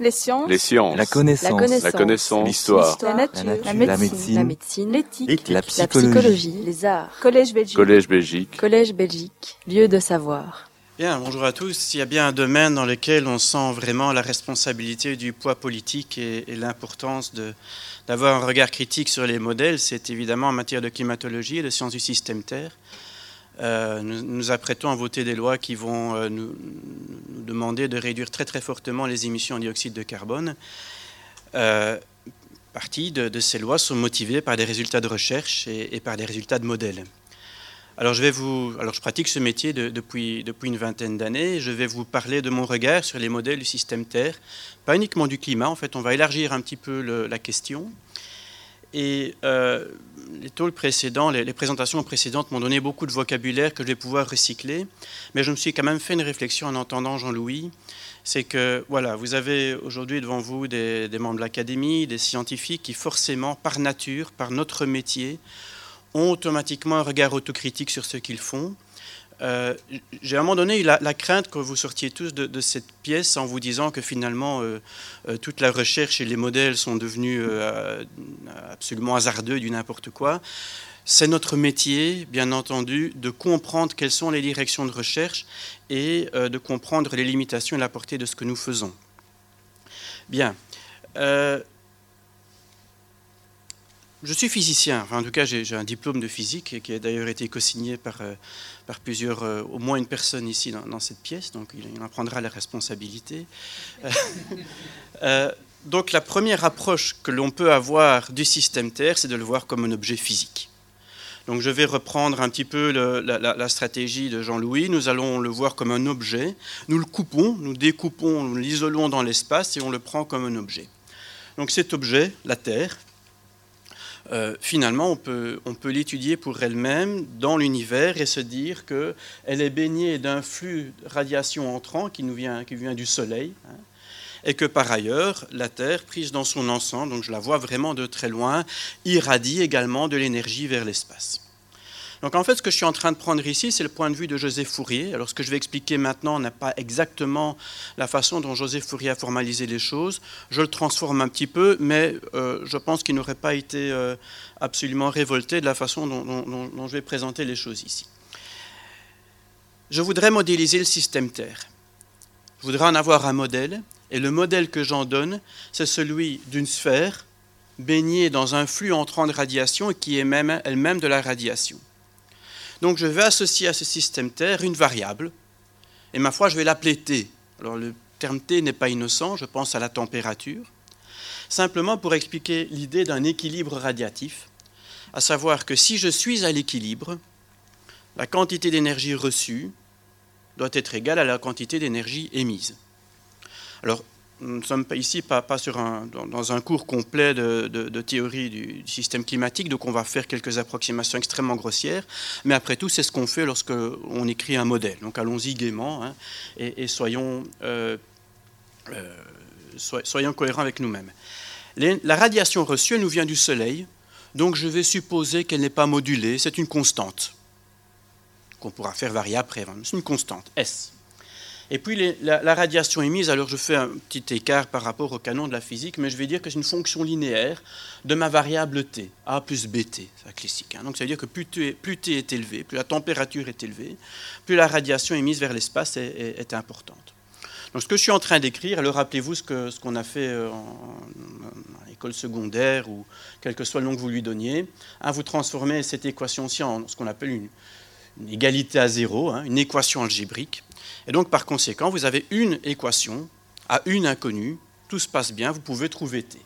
Les sciences. Les sciences. La connaissance. La connaissance. La. L'histoire. La nature. La nature. La médecine. La médecine. La médecine. L'éthique. La La psychologie. psychologie. Les arts. Collège Belgique. Collège Belgique. Collège Belgique. Lieu de savoir. Bien, bonjour à tous. Il y a bien un domaine dans lequel on sent vraiment la responsabilité du poids politique et, et l'importance de- d'avoir un regard critique sur les modèles. C'est évidemment en matière de climatologie et de sciences du système Terre. Euh, nous nous apprêtons à voter des lois qui vont euh, nous, demander de réduire très très fortement les émissions de dioxyde de carbone. Euh, partie de, ces lois sont motivées par des résultats de recherche et, par des résultats de modèles. Alors je pratique ce métier de- depuis, une vingtaine d'années. Je vais vous parler de mon regard sur les modèles du système Terre, pas uniquement du climat. En fait, on va élargir un petit peu la question. Euh, les les présentations précédentes m'ont donné beaucoup de vocabulaire que je vais pouvoir recycler. Mais je me suis quand même fait une réflexion en entendant Jean-Louis. C'est que voilà, vous avez aujourd'hui devant vous des, des membres de l'académie, des scientifiques qui forcément, par nature, par notre métier, ont automatiquement un regard autocritique sur ce qu'ils font. Euh, J'ai à un moment donné eu la, crainte que vous sortiez tous de, cette pièce en vous disant que finalement euh, euh, toute la recherche et les modèles sont devenus absolument hasardeux du n'importe quoi. C'est notre métier, bien entendu, de comprendre quelles sont les directions de recherche et de comprendre les limitations et la portée de ce que nous faisons. Bien. Je suis physicien, en tout cas j'ai un diplôme de physique qui a d'ailleurs été co-signé par, euh, par plusieurs, euh, au moins une personne ici dans, cette pièce, donc il, en prendra la responsabilité. Euh, donc la première approche que l'on peut avoir du système Terre, c'est de le voir comme un objet physique. Donc je vais reprendre un petit peu la- la stratégie de Jean-Louis. Nous allons le voir comme un objet. Nous le coupons, nous découpons, nous l'isolons dans l'espace et on le prend comme un objet. Donc cet objet, la Terre, euh, finalement, on peut, l'étudier pour elle-même dans l'univers et se dire qu'elle est baignée d'un flux de radiation entrant qui nous vient, qui vient du Soleil, hein, et que par ailleurs, la Terre, prise dans son ensemble, donc je la vois vraiment de très loin, irradie également de l'énergie vers l'espace. Donc en fait, ce que je suis en train de prendre ici, c'est le point de vue de Joseph Fourier. Alors ce que je vais expliquer maintenant n'est pas exactement la façon dont Joseph Fourier a formalisé les choses. Je le transforme un petit peu, mais euh, je pense qu'il n'aurait pas été euh, absolument révolté de la façon dont, je vais présenter les choses ici. Je voudrais modéliser le système Terre. Je voudrais en avoir un modèle, et le modèle que j'en donne, c'est celui d'une sphère baignée dans un flux entrant de radiation et qui est même elle-même de la radiation. Donc je vais associer à ce système Terre une variable, et ma foi, je vais l'appeler T. Alors le terme T n'est pas innocent, je pense à la température, simplement pour expliquer l'idée d'un équilibre radiatif, à savoir que si je suis à l'équilibre, la quantité d'énergie reçue doit être égale à la quantité d'énergie émise. Alors, nous ne sommes ici pas, pas sur un, dans, un cours complet de, de- théorie du, système climatique, donc on va faire quelques approximations extrêmement grossières, mais après tout, c'est ce qu'on fait lorsque on écrit un modèle. Donc allons-y gaiement hein, et, soyons, euh, euh, soy- soyons cohérents avec nous-mêmes. La radiation reçue, nous vient du Soleil, donc je vais supposer qu'elle n'est pas modulée, c'est une constante, qu'on pourra faire varier après, hein. c'est une constante, S. Et puis la, la radiation émise, alors je fais un petit écart par rapport au canon de la physique, mais je vais dire que c'est une fonction linéaire de ma variable t, a plus bt, c'est classique. hein. Donc ça veut dire que plus t, est élevé, plus la température est élevée, plus la radiation émise vers l'espace est, importante. Donc ce que je suis en train d'écrire, alors rappelez-vous ce qu'on a fait euh, en- en école secondaire ou quel que soit le nom que vous lui donniez, hein, vous transformez cette équation-ci en ce qu'on appelle une, une égalité à zéro, hein, une équation algébrique. Et donc, par conséquent, vous avez une équation à une inconnue, tout se passe bien, vous pouvez trouver t.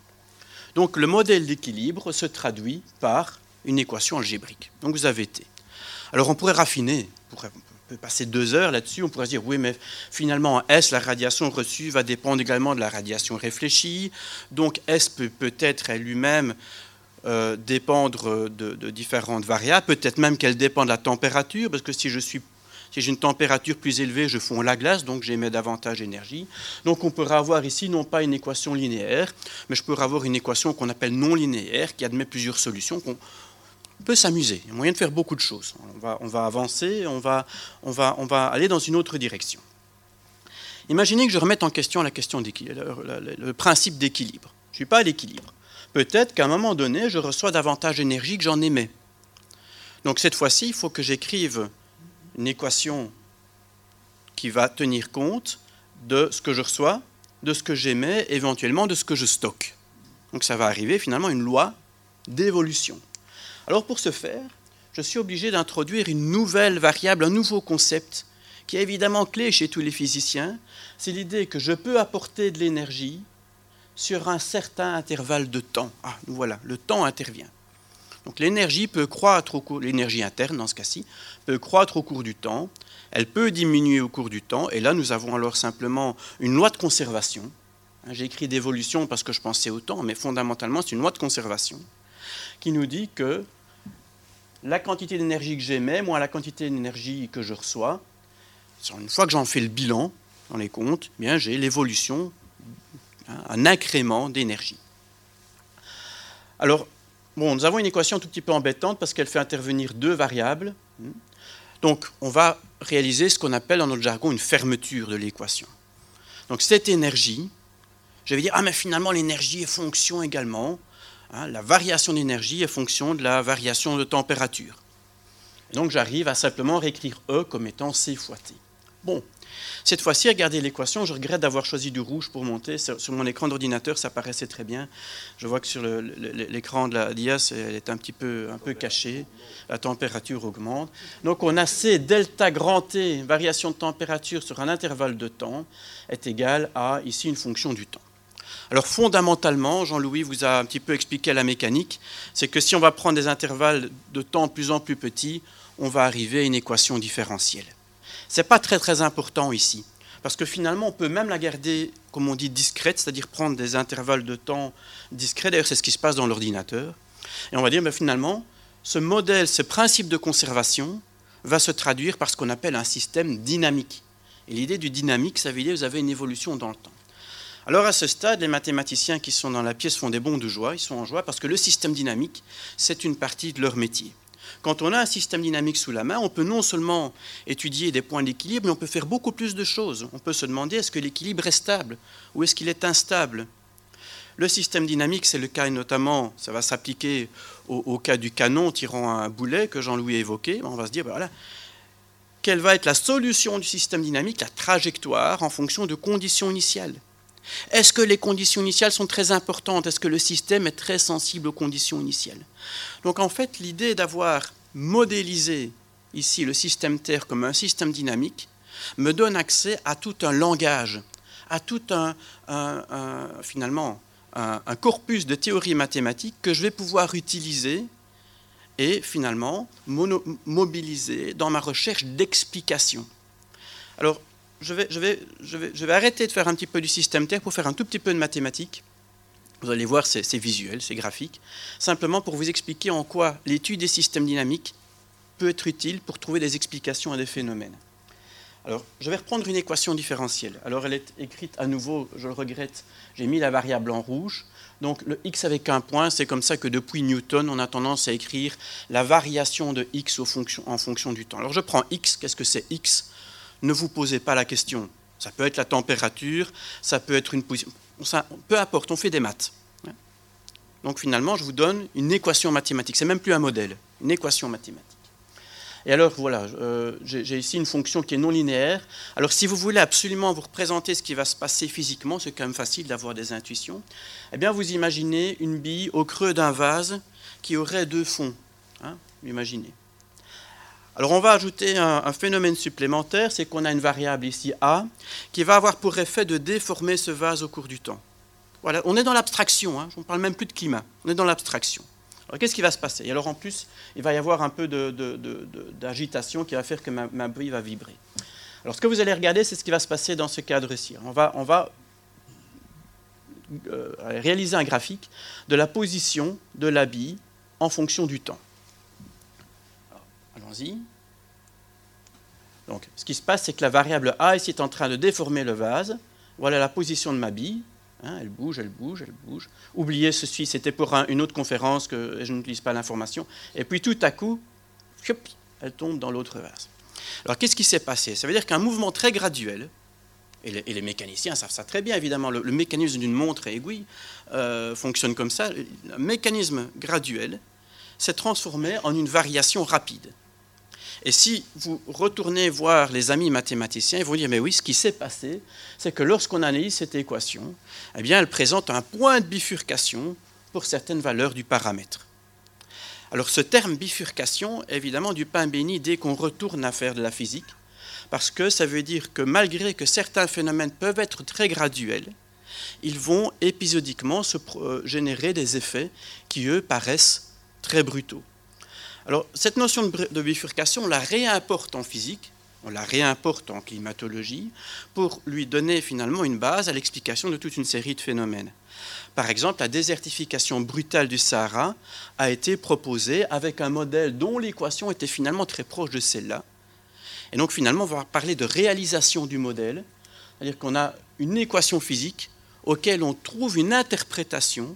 Donc, le modèle d'équilibre se traduit par une équation algébrique. Donc, vous avez t. Alors, on pourrait raffiner, on peut passer deux heures là-dessus, on pourrait se dire, oui, mais finalement, S, la radiation reçue va dépendre également de la radiation réfléchie? Donc, S peut peut-être elle-même euh, dépendre de, différentes variables, peut-être même qu'elle dépend de la température, parce que si je suis si j'ai une température plus élevée, je fonds la glace, donc j'émets davantage d'énergie. Donc on pourrait avoir ici non pas une équation linéaire, mais je pourrais avoir une équation qu'on appelle non linéaire, qui admet plusieurs solutions, qu'on peut s'amuser. Il y a moyen de faire beaucoup de choses. On va, on va avancer, on va, on, va, on va aller dans une autre direction. Imaginez que je remette en question la question le principe d'équilibre. Je ne suis pas à l'équilibre. Peut-être qu'à un moment donné, je reçois davantage d'énergie que j'en émets. Donc cette fois-ci, il faut que j'écrive une équation qui va tenir compte de ce que je reçois, de ce que j'émets, éventuellement de ce que je stocke. Donc ça va arriver finalement une loi d'évolution. Alors pour ce faire, je suis obligé d'introduire une nouvelle variable, un nouveau concept, qui est évidemment clé chez tous les physiciens. C'est l'idée que je peux apporter de l'énergie sur un certain intervalle de temps. Ah, voilà, le temps intervient. Donc l'énergie peut croître au cours, l'énergie interne dans ce cas-ci, peut croître au cours du temps, elle peut diminuer au cours du temps, et là nous avons alors simplement une loi de conservation. Hein, j'ai écrit d'évolution parce que je pensais au temps, mais fondamentalement c'est une loi de conservation qui nous dit que la quantité d'énergie que j'émets, moins la quantité d'énergie que je reçois, une fois que j'en fais le bilan dans les comptes, eh bien j'ai l'évolution, un incrément d'énergie. Alors, bon, nous avons une équation tout petit peu embêtante parce qu'elle fait intervenir deux variables. Donc, on va réaliser ce qu'on appelle dans notre jargon une fermeture de l'équation. Donc, cette énergie, je vais dire, ah, mais finalement, l'énergie est fonction également Hein, la variation d'énergie est fonction de la variation de température. donc j'arrive à simplement réécrire E comme étant C fois T. Bon, cette fois-ci, regardez l'équation. Je regrette d'avoir choisi du rouge pour monter. Sur mon écran d'ordinateur, ça paraissait très bien. Je vois que sur l'écran de la DIAS, elle est un petit peu, cachée. La température augmente. Donc on a C delta grand T, variation de température sur un intervalle de temps, est égal à ici une fonction du temps. Alors fondamentalement, Jean-Louis vous a un petit peu expliqué la mécanique, c'est que si on va prendre des intervalles de temps plus en plus petits, on va arriver à une équation différentielle. Ce n'est pas très très important ici, parce que finalement on peut même la garder, comme on dit, discrète, c'est-à-dire prendre des intervalles de temps discrets, d'ailleurs c'est ce qui se passe dans l'ordinateur, et on va dire ben, finalement, ce modèle, ce principe de conservation va se traduire par ce qu'on appelle un système dynamique. Et l'idée du dynamique, ça veut dire que vous avez une évolution dans le temps. Alors à ce stade, les mathématiciens qui sont dans la pièce font des bons de joie, ils sont en joie parce que le système dynamique, c'est une partie de leur métier. Quand on a un système dynamique sous la main, on peut non seulement étudier des points d'équilibre, mais on peut faire beaucoup plus de choses. On peut se demander est-ce que l'équilibre est stable ou est-ce qu'il est instable? Le système dynamique, c'est le cas notamment, ça va s'appliquer au, cas du canon tirant un boulet que Jean-Louis a évoqué. On va se dire, ben voilà, quelle va être la solution du système dynamique, la trajectoire en fonction de conditions initiales est-ce que les conditions initiales sont très importantes? Est-ce que le système est très sensible aux conditions initiales? Donc en fait, l'idée d'avoir modélisé ici le système Terre comme un système dynamique me donne accès à tout un langage, à tout un, finalement un, corpus de théories mathématiques que je vais pouvoir utiliser et finalement mobiliser dans ma recherche d'explications. Alors, je vais, arrêter de faire un petit peu du système Terre pour faire un tout petit peu de mathématiques. Vous allez voir, c'est visuel, c'est graphique. Simplement pour vous expliquer en quoi l'étude des systèmes dynamiques peut être utile pour trouver des explications à des phénomènes. Alors, je vais reprendre une équation différentielle. Alors, elle est écrite à nouveau, je le regrette, j'ai mis la variable en rouge. Donc, le x avec un point, c'est comme ça que depuis Newton, on a tendance à écrire la variation de x en fonction du temps. Alors, je prends x, qu'est-ce que c'est x? Ne vous posez pas la question. Ça peut être la température, ça peut être une position, peu importe, on fait des maths. Donc finalement, je vous donne une équation mathématique. C'est même plus un modèle, une équation mathématique. Et alors voilà, euh, j'ai ici une fonction qui est non linéaire. Alors si vous voulez absolument vous représenter ce qui va se passer physiquement, c'est quand même facile d'avoir des intuitions, eh bien vous imaginez une bille au creux d'un vase qui aurait deux fonds. Hein, imaginez. Alors on va ajouter un, phénomène supplémentaire, c'est qu'on a une variable ici A qui va avoir pour effet de déformer ce vase au cours du temps. On est dans l'abstraction, hein, je ne parle même plus de climat, on est dans l'abstraction. Alors qu'est-ce qui va se passer? Et alors en plus, il va y avoir un peu d'agitation qui va faire que ma, ma brille va vibrer. Alors ce que vous allez regarder, c'est ce qui va se passer dans ce cadre-ci. On va, on va euh, réaliser un graphique de la position de la bille en fonction du temps. Donc, ce qui se passe, c'est que la variable A ici est en train de déformer le vase. Voilà la position de ma bille. Elle bouge, elle bouge, elle bouge. Oubliez ceci, c'était pour une autre conférence que je n'utilise pas l'information. Et puis tout à coup, elle tombe dans l'autre vase. Alors qu'est-ce qui s'est passé Ça veut dire qu'un mouvement très graduel, et les, mécaniciens savent ça très bien, évidemment, le, mécanisme d'une montre à aiguille fonctionne comme ça. Le mécanisme graduel s'est transformé en une variation rapide. Et si vous retournez voir les amis mathématiciens, ils vont dire, mais oui, ce qui s'est passé, c'est que lorsqu'on analyse cette équation, eh elle présente un point de bifurcation pour certaines valeurs du paramètre. Alors ce terme bifurcation, évidemment, du pain béni dès qu'on retourne à faire de la physique, parce que ça veut dire que malgré que certains phénomènes peuvent être très graduels, ils vont épisodiquement se euh, générer des effets qui, eux, paraissent très brutaux. Alors, cette notion de bifurcation, on la réimporte en physique, on la réimporte en climatologie, pour lui donner finalement une base à l'explication de toute une série de phénomènes. Par exemple, la désertification brutale du Sahara a été proposée avec un modèle dont l'équation était finalement très proche de celle-là. Et donc finalement, on va parler de réalisation du modèle, c'est-à-dire qu'on a une équation physique auquel on trouve une interprétation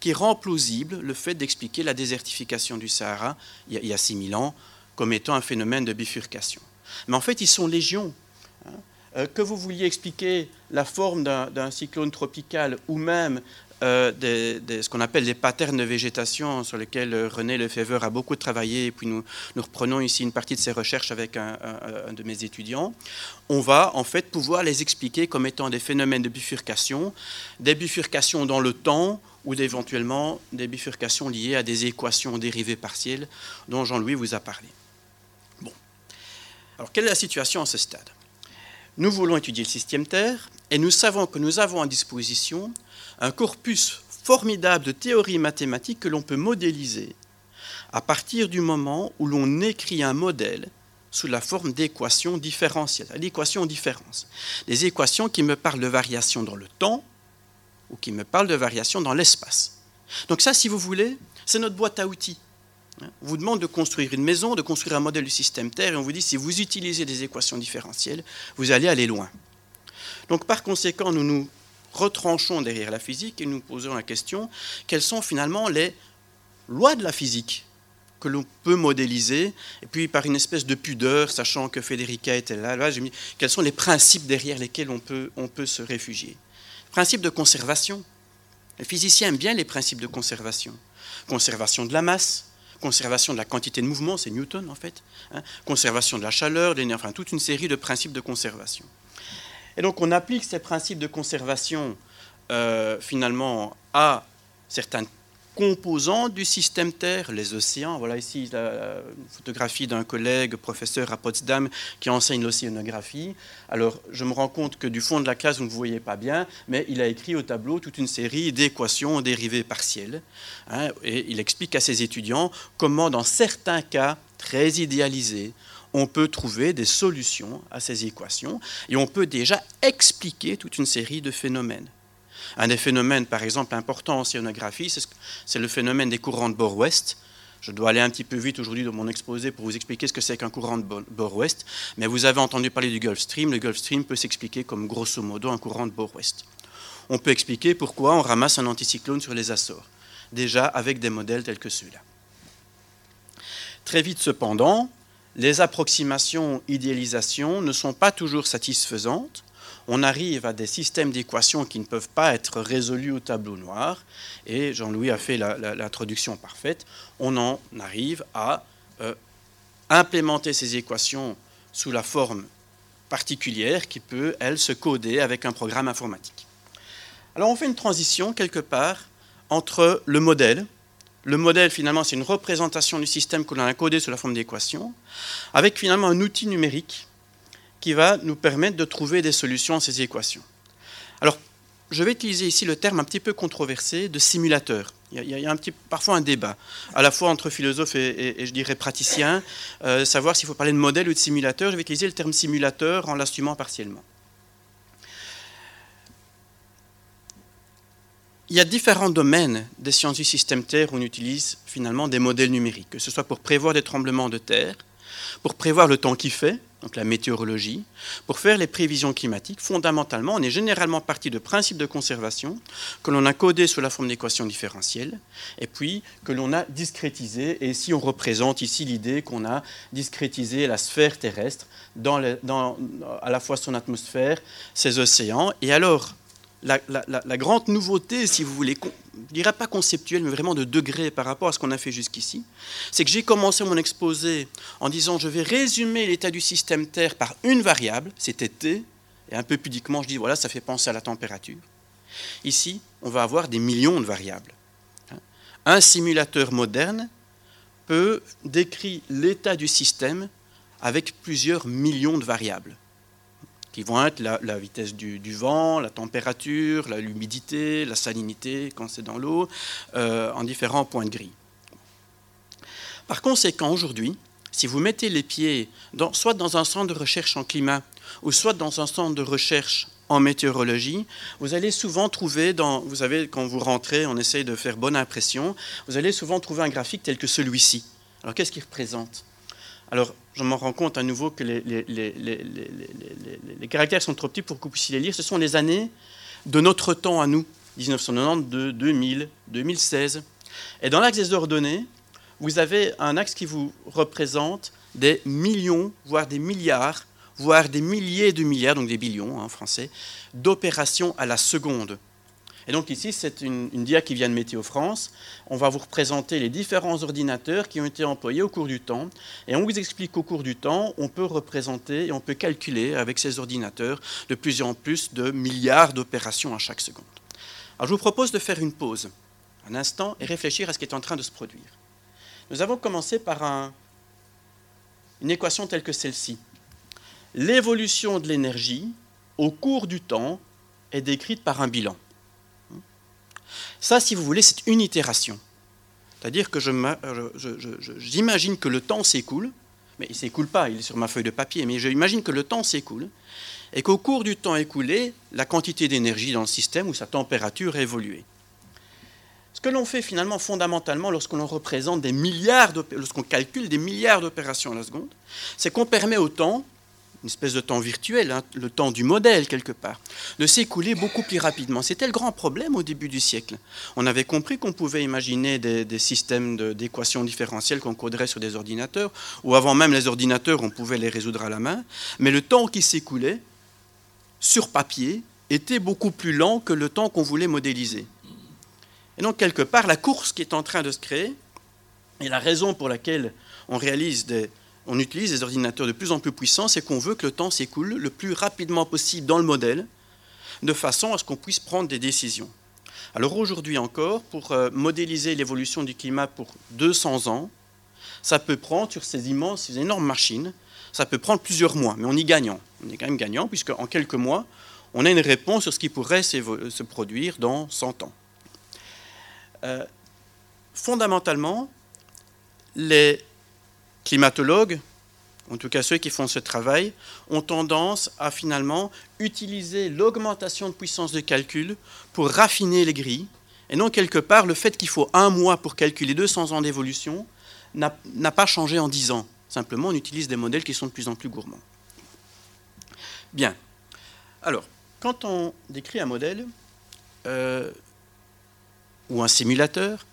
qui rend plausible le fait d'expliquer la désertification du Sahara il y a 6000 ans comme étant un phénomène de bifurcation. Mais en fait, ils sont légions. Hein. Euh, que vous vouliez expliquer la forme d'un cyclone tropical ou même euh, ce qu'on appelle des patterns de végétation sur lesquels euh, René Lefebvre a beaucoup travaillé, et puis nous, reprenons ici une partie de ses recherches avec un, de mes étudiants, on va en fait pouvoir les expliquer comme étant des phénomènes de bifurcation, des bifurcations dans le temps ou éventuellement des bifurcations liées à des équations dérivées partielles dont Jean-Louis vous a parlé. Bon. Alors, quelle est la situation à ce stade? Nous voulons étudier le système Terre et nous savons que nous avons à disposition un corpus formidable de théories mathématiques que l'on peut modéliser à partir du moment où l'on écrit un modèle sous la forme d'équations différentielles, l'équation différence. Des équations qui me parlent de variation dans le temps ou qui me parlent de variation dans l'espace. Donc ça, si vous voulez, c'est notre boîte à outils. On vous demande de construire une maison, de construire un modèle du système Terre, et on vous dit si vous utilisez des équations différentielles, vous allez aller loin. Donc par conséquent, nous nous retranchons derrière la physique et nous posons la question, quelles sont finalement les lois de la physique que l'on peut modéliser, et puis par une espèce de pudeur, sachant que Federica était là, là mis, quels sont les principes derrière lesquels on peut, on peut se réfugier. Principe de conservation. Les physiciens aiment bien les principes de conservation. Conservation de la masse, conservation de la quantité de mouvement, c'est Newton en fait, hein, conservation de la chaleur, enfin toute une série de principes de conservation. Et donc on applique ces principes de conservation euh, finalement à certaines composants du système Terre, les océans. Voilà ici la photographie d'un collègue, professeur à Potsdam, qui enseigne l'océanographie. Alors, je me rends compte que du fond de la classe, vous ne voyez pas bien, mais il a écrit au tableau toute une série d'équations dérivées partielles. Hein, et il explique à ses étudiants comment, dans certains cas très idéalisés, on peut trouver des solutions à ces équations et on peut déjà expliquer toute une série de phénomènes. Un des phénomènes, par exemple, importants en océanographie, c'est le phénomène des courants de bord-ouest. Je dois aller un petit peu vite aujourd'hui dans mon exposé pour vous expliquer ce que c'est qu'un courant de bord-ouest, mais vous avez entendu parler du Gulf Stream. Le Gulf Stream peut s'expliquer comme grosso modo un courant de bord-ouest. On peut expliquer pourquoi on ramasse un anticyclone sur les Açores, déjà avec des modèles tels que ceux-là. Très vite cependant, les approximations idéalisation ne sont pas toujours satisfaisantes. On arrive à des systèmes d'équations qui ne peuvent pas être résolus au tableau noir, et Jean-Louis a fait l'introduction parfaite. On en arrive à euh, implémenter ces équations sous la forme particulière qui peut, elle, se coder avec un programme informatique. Alors on fait une transition quelque part entre le modèle, le modèle, finalement, c'est une représentation du système que l'on a codé sous la forme d'équation, avec finalement un outil numérique qui va nous permettre de trouver des solutions à ces équations. Alors, je vais utiliser ici le terme un petit peu controversé de simulateur. Il y a, un parfois un débat, à la fois entre philosophes et, je dirais praticiens, euh, savoir s'il faut parler de modèle ou de simulateur. Je vais utiliser le terme simulateur en l'assumant partiellement. Il y a différents domaines des sciences du système Terre où on utilise finalement des modèles numériques, que ce soit pour prévoir des tremblements de terre, pour prévoir le temps qui fait, donc la météorologie, pour faire les prévisions climatiques. Fondamentalement, on est généralement parti de principes de conservation que l'on a codés sous la forme d'équations différentielles et puis que l'on a discrétisé. Et ici, on représente ici l'idée qu'on a discrétisé la sphère terrestre à la fois son atmosphère, ses océans. Et alors, la, grande nouveauté, si vous voulez, je ne dirais pas conceptuelle, mais vraiment de degré par rapport à ce qu'on a fait jusqu'ici, c'est que j'ai commencé mon exposé en disant je vais résumer l'état du système Terre par une variable, c'était T, et un peu pudiquement je dis voilà, ça fait penser à la température. Ici, on va avoir des millions de variables. Un simulateur moderne peut décrire l'état du système avec plusieurs millions de variables qui vont être la, vitesse du, vent, la température, l'humidité, la salinité quand c'est dans l'eau, euh, en différents points de gris. Par conséquent, aujourd'hui, si vous mettez les pieds soit dans un centre de recherche en climat ou soit dans un centre de recherche en météorologie, vous allez souvent trouver, vous savez, quand vous rentrez, on essaye de faire bonne impression, vous allez souvent trouver un graphique tel que celui-ci. Alors qu'est-ce qu'il représente? Alors je m'en rends compte à nouveau que les, caractères sont trop petits pour que vous puissiez les lire. Ce sont les années de notre temps à nous, 1992, 2000, 2016. Et dans l'axe des ordonnées, vous avez un axe qui vous représente des millions, voire des milliards, voire des milliers de milliards, donc des billions hein, en français, d'opérations à la seconde. Et donc ici, c'est une, dia qui vient de Météo France. On va vous représenter les différents ordinateurs qui ont été employés au cours du temps. Et on vous explique qu'au cours du temps, on peut représenter et on peut calculer avec ces ordinateurs de plus en plus de milliards d'opérations à chaque seconde. Alors je vous propose de faire une pause, un instant, et réfléchir à ce qui est en train de se produire. Nous avons commencé par une équation telle que celle-ci. L'évolution de l'énergie au cours du temps est décrite par un bilan. Ça, si vous voulez, c'est une itération. C'est-à-dire que j'imagine que le temps s'écoule, mais il ne s'écoule pas, il est sur ma feuille de papier, mais j'imagine que le temps s'écoule, et qu'au cours du temps écoulé, la quantité d'énergie dans le système ou sa température a évolué. Ce que l'on fait finalement fondamentalement lorsqu'on représente des milliards, lorsqu'on calcule des milliards d'opérations à la seconde, c'est qu'on permet au temps une espèce de temps virtuel, hein, le temps du modèle quelque part, de s'écouler beaucoup plus rapidement. C'était le grand problème au début du siècle. On avait compris qu'on pouvait imaginer des, systèmes d'équations différentielles qu'on coderait sur des ordinateurs, ou avant même les ordinateurs, on pouvait les résoudre à la main, mais le temps qui s'écoulait sur papier était beaucoup plus lent que le temps qu'on voulait modéliser. Et donc, quelque part, la course qui est en train de se créer, et la raison pour laquelle on réalise des, on utilise des ordinateurs de plus en plus puissants, c'est qu'on veut que le temps s'écoule le plus rapidement possible dans le modèle, de façon à ce qu'on puisse prendre des décisions. Alors aujourd'hui encore, pour euh, modéliser l'évolution du climat pour 200 ans, ça peut prendre sur ces immenses, ces énormes machines, ça peut prendre plusieurs mois, mais on y gagnant. On est quand même gagnant, puisque en quelques mois, on a une réponse sur ce qui pourrait se produire dans 100 ans. Euh, fondamentalement, les climatologues, en tout cas ceux qui font ce travail, ont tendance à finalement utiliser l'augmentation de puissance de calcul pour raffiner les grilles. Et non, quelque part, le fait qu'il faut un mois pour calculer 200 ans d'évolution n'a pas changé en 10 ans. Simplement, on utilise des modèles qui sont de plus en plus gourmands. Bien. Alors, quand on décrit un modèle euh, ou un simulateur,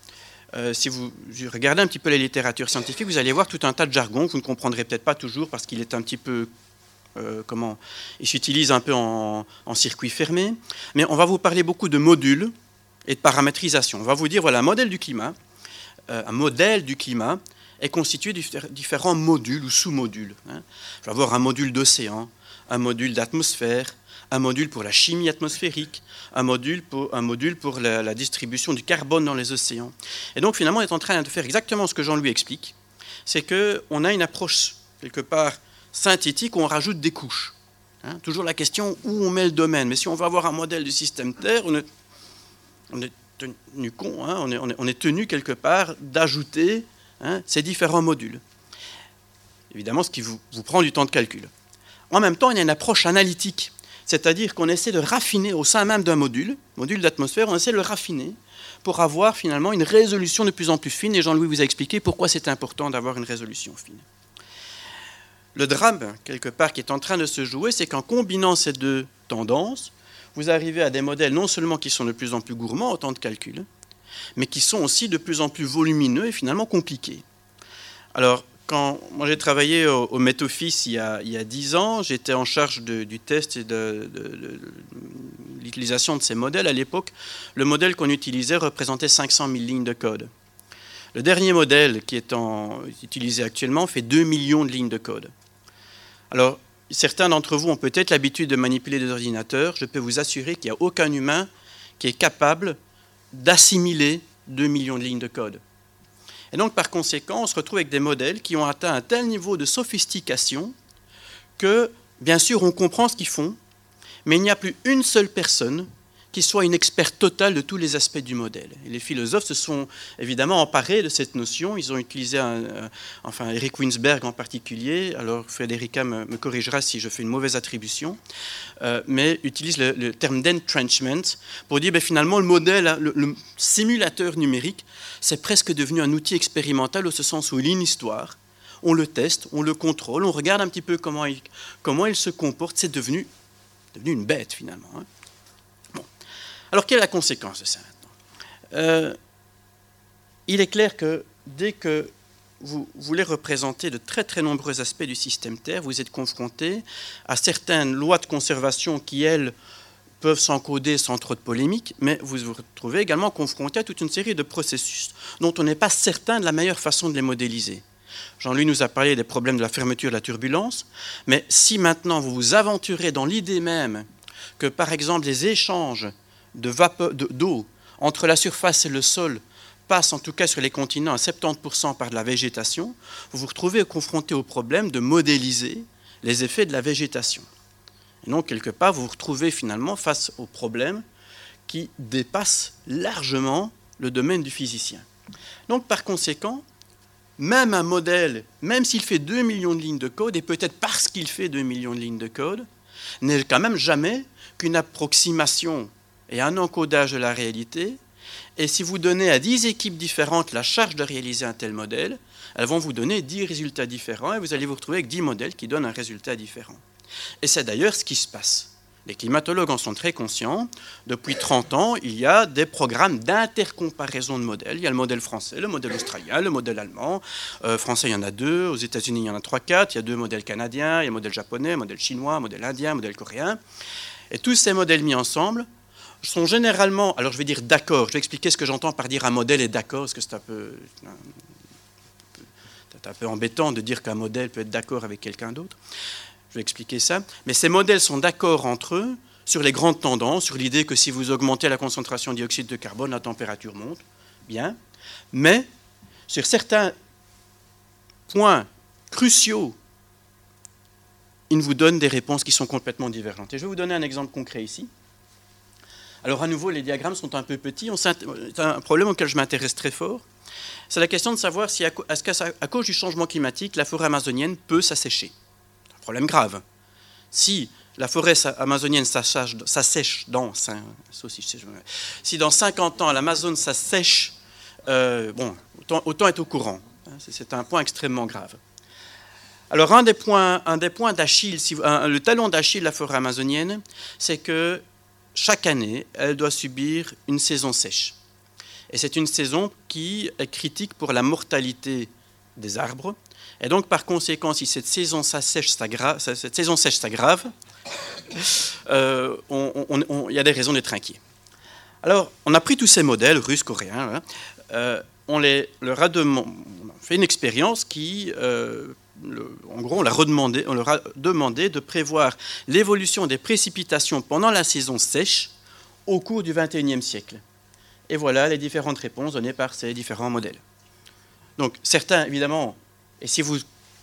euh, si vous regardez un petit peu la littérature scientifique, vous allez voir tout un tas de jargon que vous ne comprendrez peut-être pas toujours parce qu'il est un petit peu euh, comment il s'utilise un peu en, circuit fermé. Mais on va vous parler beaucoup de modules et de paramétrisation. On va vous dire voilà, un modèle du climat, euh, un modèle du climat est constitué de différents modules ou sous-modules. Hein. Je vais avoir un module d'océan, un module d'atmosphère, un module pour la chimie atmosphérique, un module pour, un la, distribution du carbone dans les océans. Et donc finalement, on est en train de faire exactement ce que Jean-Louis explique, c'est qu'on a une approche quelque part synthétique où on rajoute des couches. Hein. toujours la question où on met le domaine. Mais si on veut avoir un modèle du système Terre, on est, tenu con, hein. on, est, tenu quelque part d'ajouter hein, ces différents modules. Évidemment, ce qui vous prend du temps de calcul. En même temps, il y a une approche analytique c'est-à-dire qu'on essaie de raffiner au sein même d'un module, module d'atmosphère, on essaie de le raffiner pour avoir finalement une résolution de plus en plus fine. Et Jean-Louis vous a expliqué pourquoi c'est important d'avoir une résolution fine. le drame, quelque part, qui est en train de se jouer, c'est qu'en combinant ces deux tendances, vous arrivez à des modèles non seulement qui sont de plus en plus gourmands en temps de calcul, mais qui sont aussi de plus en plus volumineux et finalement compliqués. Alors, moi j'ai travaillé au, au Met Office il y a, il 10 ans, j'étais en charge du test et de, l'utilisation de ces modèles. À l'époque, le modèle qu'on utilisait représentait 500 000 lignes de code. Le dernier modèle qui est utilisé actuellement fait 2 millions de lignes de code. Alors, certains d'entre vous ont peut-être l'habitude de manipuler des ordinateurs. Je peux vous assurer qu'il n'y a aucun humain qui est capable d'assimiler 2 millions de lignes de code. Et donc, par conséquent, on se retrouve avec des modèles qui ont atteint un tel niveau de sophistication que, bien sûr, on comprend ce qu'ils font, mais il n'y a plus une seule personne qui soit une experte totale de tous les aspects du modèle. Les philosophes se sont évidemment emparés de cette notion. Ils ont utilisé, un, euh, enfin Eric Winsberg en particulier, alors Federica me, corrigera si je fais une mauvaise attribution, euh, mais utilise le, terme d'entrenchment pour dire ben, finalement le modèle, le, simulateur numérique, c'est presque devenu un outil expérimental au sens où il lit une histoire, on le teste, on le contrôle, on regarde un petit peu comment il, se comporte, c'est devenu, devenu une bête finalement. Hein. Alors, quelle est la conséquence de ça euh, Il est clair que dès que vous voulez représenter de très très nombreux aspects du système Terre, vous êtes confronté à certaines lois de conservation qui, elles, peuvent s'encoder sans trop de polémique, mais vous vous retrouvez également confronté à toute une série de processus dont on n'est pas certain de la meilleure façon de les modéliser. Jean-Louis nous a parlé des problèmes de la fermeture de la turbulence, mais si maintenant vous vous aventurez dans l'idée même que, par exemple, les échanges d'eau entre la surface et le sol passe en tout cas sur les continents à 70% par de la végétation, vous vous retrouvez confronté au problème de modéliser les effets de la végétation. Et donc, quelque part, vous vous retrouvez finalement face au problème qui dépasse largement le domaine du physicien. Donc, par conséquent, même un modèle, même s'il fait 2 millions de lignes de code, et peut-être parce qu'il fait 2 millions de lignes de code, n'est quand même jamais qu'une approximation et un encodage de la réalité. Et si vous donnez à 10 équipes différentes la charge de réaliser un tel modèle, elles vont vous donner 10 résultats différents et vous allez vous retrouver avec 10 modèles qui donnent un résultat différent. Et c'est d'ailleurs ce qui se passe. Les climatologues en sont très conscients. Depuis 30 ans, il y a des programmes d'intercomparaison de modèles. Il y a le modèle français, le modèle australien, le modèle allemand. Euh, français, il y en a deux. Aux États-Unis, il y en a trois, quatre. Il y a deux modèles canadiens. Il y a le modèle japonais, le modèle chinois, le modèle indien, le modèle coréen. Et tous ces modèles mis ensemble sont généralement, alors je vais dire d'accord, je vais expliquer ce que j'entends par dire un modèle est d'accord, parce que c'est un peu, embêtant de dire qu'un modèle peut être d'accord avec quelqu'un d'autre. Je vais expliquer ça. Mais ces modèles sont d'accord entre eux sur les grandes tendances, sur l'idée que si vous augmentez la concentration de dioxyde de carbone, la température monte. Bien. Mais sur certains points cruciaux, ils vous donnent des réponses qui sont complètement divergentes. Et je vais vous donner un exemple concret ici. Alors à nouveau, les diagrammes sont un peu petits. C'est un problème auquel je m'intéresse très fort. C'est la question de savoir si, à, cause du changement climatique, la forêt amazonienne peut s'assécher. C'est un problème grave. Si la forêt amazonienne s'assèche dans, si dans 50 ans l'Amazone s'assèche, euh, bon, autant, être au courant. Hein, c'est un point extrêmement grave. Alors un des points d'Achille, le talon d'Achille de la forêt amazonienne, c'est que chaque année, elle doit subir une saison sèche. Et c'est une saison qui est critique pour la mortalité des arbres. Et donc, par conséquent, si cette saison sèche s'aggrave, euh, il y a des raisons d'être inquiet. Alors, on a pris tous ces modèles, russes, coréens, hein, euh, on, les, leur a, fait une expérience qui euh, en gros, on, leur a demandé de prévoir l'évolution des précipitations pendant la saison sèche au cours du XXIe siècle. Et voilà les différentes réponses données par ces différents modèles. Donc certains, évidemment, et si vous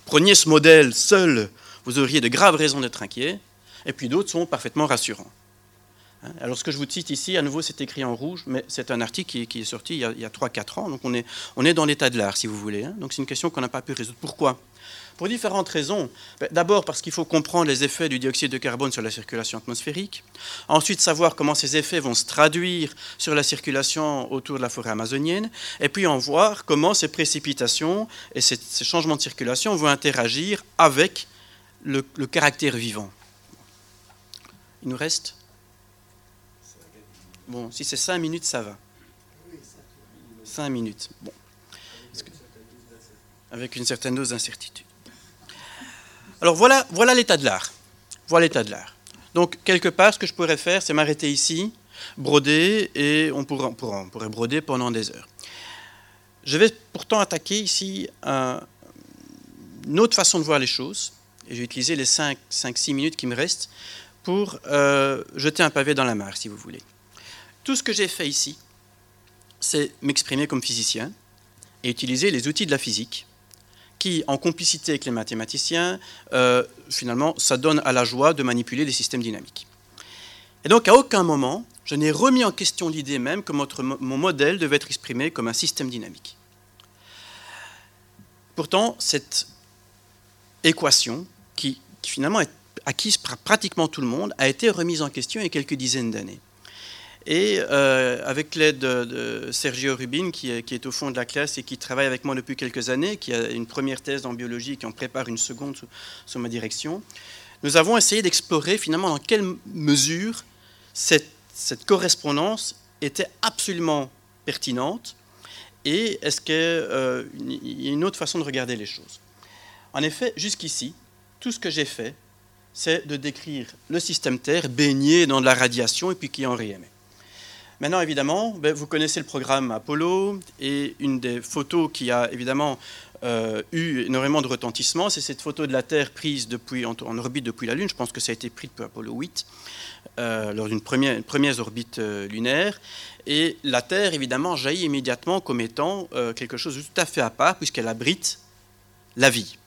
preniez ce modèle seul, vous auriez de graves raisons d'être inquiets, et puis d'autres sont parfaitement rassurants. Hein, alors ce que je vous cite ici, à nouveau c'est écrit en rouge, mais c'est un article qui, est sorti il y a, 3-4 ans, donc on est, on est dans l'état de l'art si vous voulez. Hein. Donc c'est une question qu'on n'a pas pu résoudre. Pourquoi? Pour différentes raisons. Ben, d'abord parce qu'il faut comprendre les effets du dioxyde de carbone sur la circulation atmosphérique. Ensuite, savoir comment ces effets vont se traduire sur la circulation autour de la forêt amazonienne. Et puis en voir comment ces précipitations et ces, changements de circulation vont interagir avec le, caractère vivant. Il nous reste Bon, si c'est 5 minutes, ça va. 5 minutes. Bon. Avec une certaine dose d'incertitude. Alors voilà, l'état de l'art. Voilà l'état de l'art. Donc, quelque part, ce que je pourrais faire, c'est m'arrêter ici, broder, et on pourrait, broder pendant des heures. Je vais pourtant attaquer ici un, une autre façon de voir les choses, et je vais utiliser les 5-6 minutes qui me restent pour euh, jeter un pavé dans la mare, si vous voulez. Tout ce que j'ai fait ici, c'est m'exprimer comme physicien et utiliser les outils de la physique qui, en complicité avec les mathématiciens, euh, finalement, ça donne à la joie de manipuler les systèmes dynamiques. Et donc, à aucun moment, je n'ai remis en question l'idée même que mon modèle devait être exprimé comme un système dynamique. Pourtant, cette équation, qui, finalement est acquise par pratiquement tout le monde, a été remise en question il y a quelques dizaines d'années. Et euh, avec l'aide de, Sergio Rubin, qui est, au fond de la classe et qui travaille avec moi depuis quelques années, qui a une première thèse en biologie et qui en prépare une seconde sous, ma direction, nous avons essayé d'explorer finalement dans quelle mesure cette, cette correspondance était absolument pertinente et est-ce qu'il euh, y a une autre façon de regarder les choses. En effet, jusqu'ici, tout ce que j'ai fait, c'est de décrire le système Terre baigné dans de la radiation et puis qui en réémet. Maintenant, évidemment, ben, vous connaissez le programme Apollo et une des photos qui a évidemment euh, eu énormément de retentissement, c'est cette photo de la Terre prise depuis, en, orbite depuis la Lune. Je pense que ça a été pris depuis Apollo 8, euh, lors d'une première, première, orbite euh, lunaire. Et la Terre, évidemment, jaillit immédiatement comme étant quelque chose de tout à fait à part, puisqu'elle abrite la vie.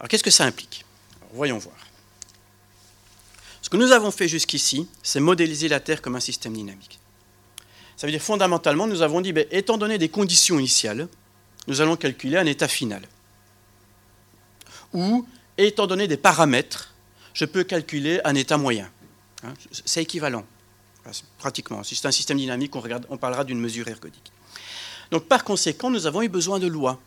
Alors, qu'est-ce que ça implique? Voyons voir. Ce que nous avons fait jusqu'ici, c'est modéliser la Terre comme un système dynamique. Ça veut dire fondamentalement, nous avons dit, ben, étant donné des conditions initiales, nous allons calculer un état final. Ou, étant donné des paramètres, je peux calculer un état moyen. Hein, c'est équivalent, pratiquement. Si c'est un système dynamique, on, parlera d'une mesure ergodique. Donc par conséquent, nous avons eu besoin de lois.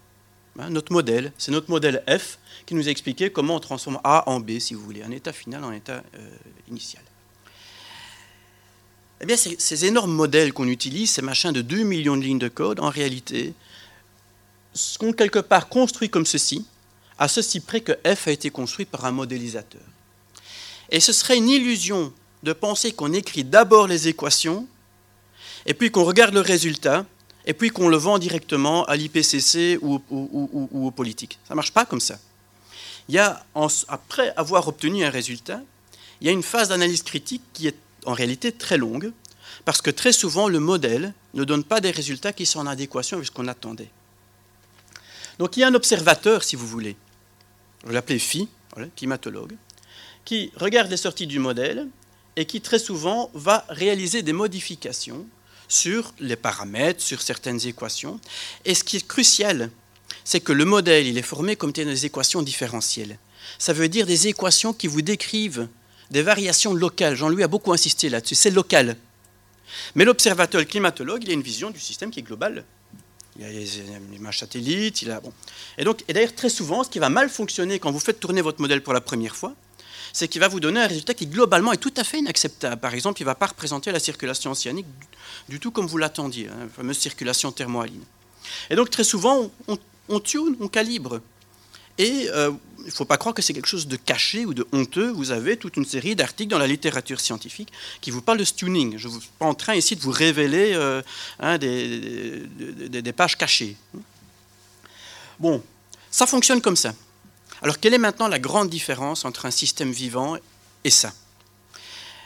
Hein, notre modèle, c'est notre modèle F qui nous a expliqué comment on transforme A en B, si vous voulez, un état final en état euh, initial. Eh bien, ces, ces énormes modèles qu'on utilise, ces machins de 2 millions de lignes de code, en réalité, sont quelque part construits comme ceci, à ceci près que F a été construit par un modélisateur. Et ce serait une illusion de penser qu'on écrit d'abord les équations, et puis qu'on regarde le résultat, et puis qu'on le vend directement à l'IPCC ou, aux politiques. Ça ne marche pas comme ça. Il y a, après avoir obtenu un résultat, il y a une phase d'analyse critique qui est en réalité très longue, parce que très souvent, le modèle ne donne pas des résultats qui sont en adéquation avec ce qu'on attendait. Donc il y a un observateur, si vous voulez, vous l'appelez Phi, climatologue, qui regarde les sorties du modèle et qui très souvent va réaliser des modifications sur les paramètres, sur certaines équations. Et ce qui est crucial, c'est que le modèle, il est formé comme des équations différentielles. Ça veut dire des équations qui vous décrivent des variations locales. Jean-Louis a beaucoup insisté là-dessus, c'est local. Mais l'observateur, climatologue, il a une vision du système qui est globale. Il a les images satellites, il a... Bon. Et et d'ailleurs, très souvent, ce qui va mal fonctionner quand vous faites tourner votre modèle pour la première fois, c'est qu'il va vous donner un résultat qui globalement est tout à fait inacceptable. Par exemple, il ne va pas représenter la circulation océanique du, tout comme vous l'attendiez, hein, la fameuse circulation thermohaline. Et donc très souvent, on, tune, on calibre. Et euh, il ne faut pas croire que c'est quelque chose de caché ou de honteux. Vous avez toute une série d'articles dans la littérature scientifique qui vous parlent de tuning. Je ne suis pas en train ici de vous révéler euh, hein, des pages cachées. Bon, ça fonctionne comme ça. Alors quelle est maintenant la grande différence entre un système vivant et ça?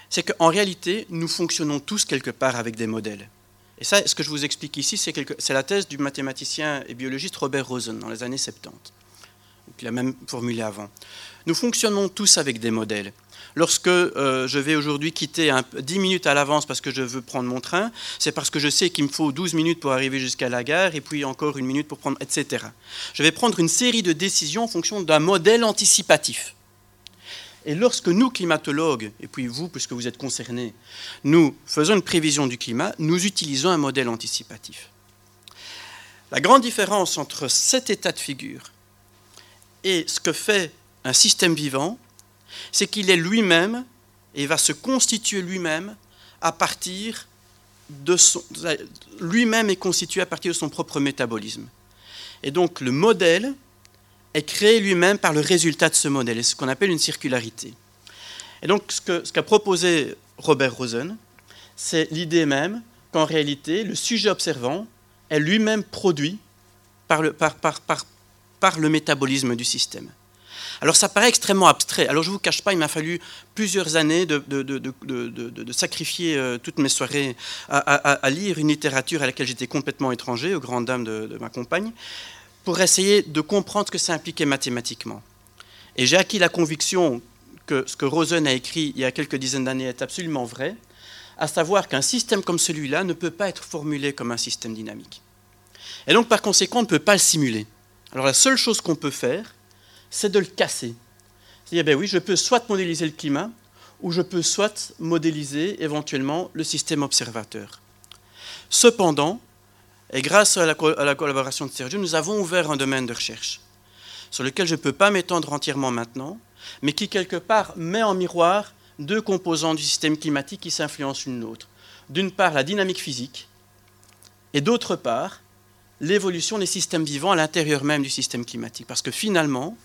C'est qu'en réalité, nous fonctionnons tous quelque part avec des modèles. Et ça, ce que je vous explique ici, c'est la thèse du mathématicien et biologiste Robert Rosen dans les années 70. Il a même formulé avant. Nous fonctionnons tous avec des modèles. Lorsque euh, je vais aujourd'hui quitter un, 10 minutes à l'avance parce que je veux prendre mon train, c'est parce que je sais qu'il me faut 12 minutes pour arriver jusqu'à la gare et puis encore une minute pour prendre, etc. Je vais prendre une série de décisions en fonction d'un modèle anticipatif. Et lorsque nous, climatologues, et puis vous, puisque vous êtes concernés, nous faisons une prévision du climat, nous utilisons un modèle anticipatif. La grande différence entre cet état de figure Et ce que fait un système vivant, c'est qu'il est lui-même et va se constituer lui-même à partir de son. Lui-même est constitué à partir de son propre métabolisme. Et donc le modèle est créé lui-même par le résultat de ce modèle, et ce qu'on appelle une circularité. Et donc ce qu'a proposé Robert Rosen, c'est l'idée même qu'en réalité, le sujet observant est lui-même produit par le, par, par, par le métabolisme du système. Alors ça paraît extrêmement abstrait. Alors je ne vous cache pas, il m'a fallu plusieurs années de, sacrifier euh, toutes mes soirées à, lire une littérature à laquelle j'étais complètement étranger, aux grandes dames de, ma compagne, pour essayer de comprendre ce que ça impliquait mathématiquement. Et j'ai acquis la conviction que ce que Rosen a écrit il y a quelques dizaines d'années est absolument vrai, à savoir qu'un système comme celui-là ne peut pas être formulé comme un système dynamique. Et donc par conséquent, on ne peut pas le simuler. Alors la seule chose qu'on peut faire, c'est de le casser. C'est-à-dire, ben oui, je peux soit modéliser le climat, ou je peux soit modéliser éventuellement le système observateur. Cependant, et grâce à la, collaboration de Sergio, nous avons ouvert un domaine de recherche sur lequel je ne peux pas m'étendre entièrement maintenant, mais qui quelque part met en miroir deux composants du système climatique qui s'influencent l'une l'autre. D'une part, la dynamique physique, et d'autre part, l'évolution des systèmes vivants à l'intérieur même du système climatique. Parce que finalement,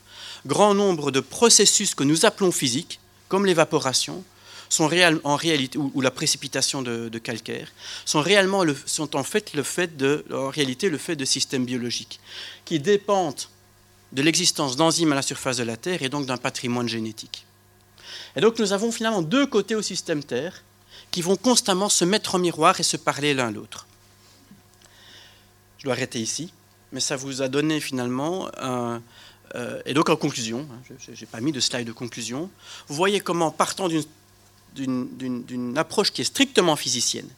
grand nombre de processus que nous appelons physiques, comme l'évaporation, ou, la précipitation de, calcaire, sont, réellement en fait le fait de, réalité le fait de systèmes biologiques qui dépendent de l'existence d'enzymes à la surface de la Terre et donc d'un patrimoine génétique. Et donc nous avons finalement deux côtés au système Terre qui vont constamment se mettre en miroir et se parler l'un l'autre. Je dois arrêter ici, mais ça vous a donné finalement un, et donc en conclusion, hein, je n'ai pas mis de slide de conclusion, vous voyez comment partant d'une approche qui est strictement physicienne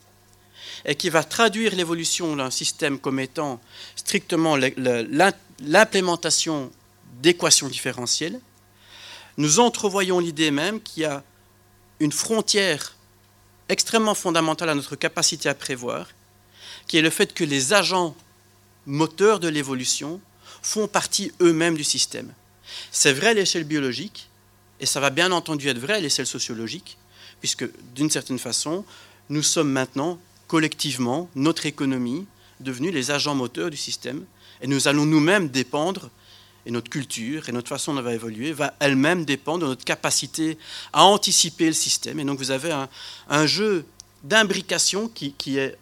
et qui va traduire l'évolution d'un système comme étant strictement l'implémentation d'équations différentielles, nous entrevoyons l'idée même qu'il y a une frontière extrêmement fondamentale à notre capacité à prévoir, qui est le fait que les agents moteurs de l'évolution font partie eux-mêmes du système. C'est vrai à l'échelle biologique, et ça va bien entendu être vrai à l'échelle sociologique, puisque d'une certaine façon, nous sommes maintenant collectivement, notre économie, devenus les agents moteurs du système, et nous allons nous-mêmes dépendre, et notre culture et notre façon dont va évoluer va elle-même dépendre de notre capacité à anticiper le système. Et donc vous avez un, jeu d'imbrication qui, est,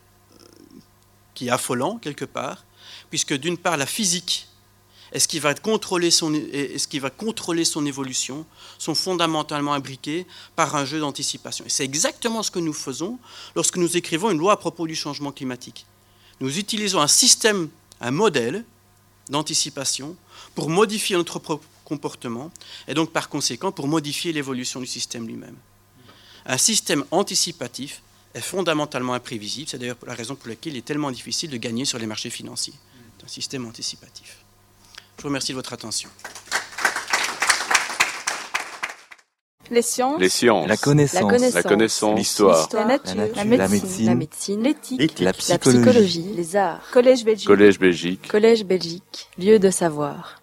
qui est affolant quelque part, puisque d'une part la physique et ce qui va contrôler son, ce qui va contrôler son évolution sont fondamentalement imbriqués par un jeu d'anticipation? Et c'est exactement ce que nous faisons lorsque nous écrivons une loi à propos du changement climatique. Nous utilisons un système, un modèle d'anticipation pour modifier notre propre comportement et donc par conséquent pour modifier l'évolution du système lui-même. Un système anticipatif est fondamentalement imprévisible. C'est d'ailleurs la raison pour laquelle il est tellement difficile de gagner sur les marchés financiers. un système anticipatif. Je vous remercie de votre attention. Les sciences. La connaissance. La connaissance. L'histoire. La, nature. La médecine. L'éthique. La, psychologie. Les arts. Collège Belgique. Collège Belgique. Collège Belgique. Lieu de savoir.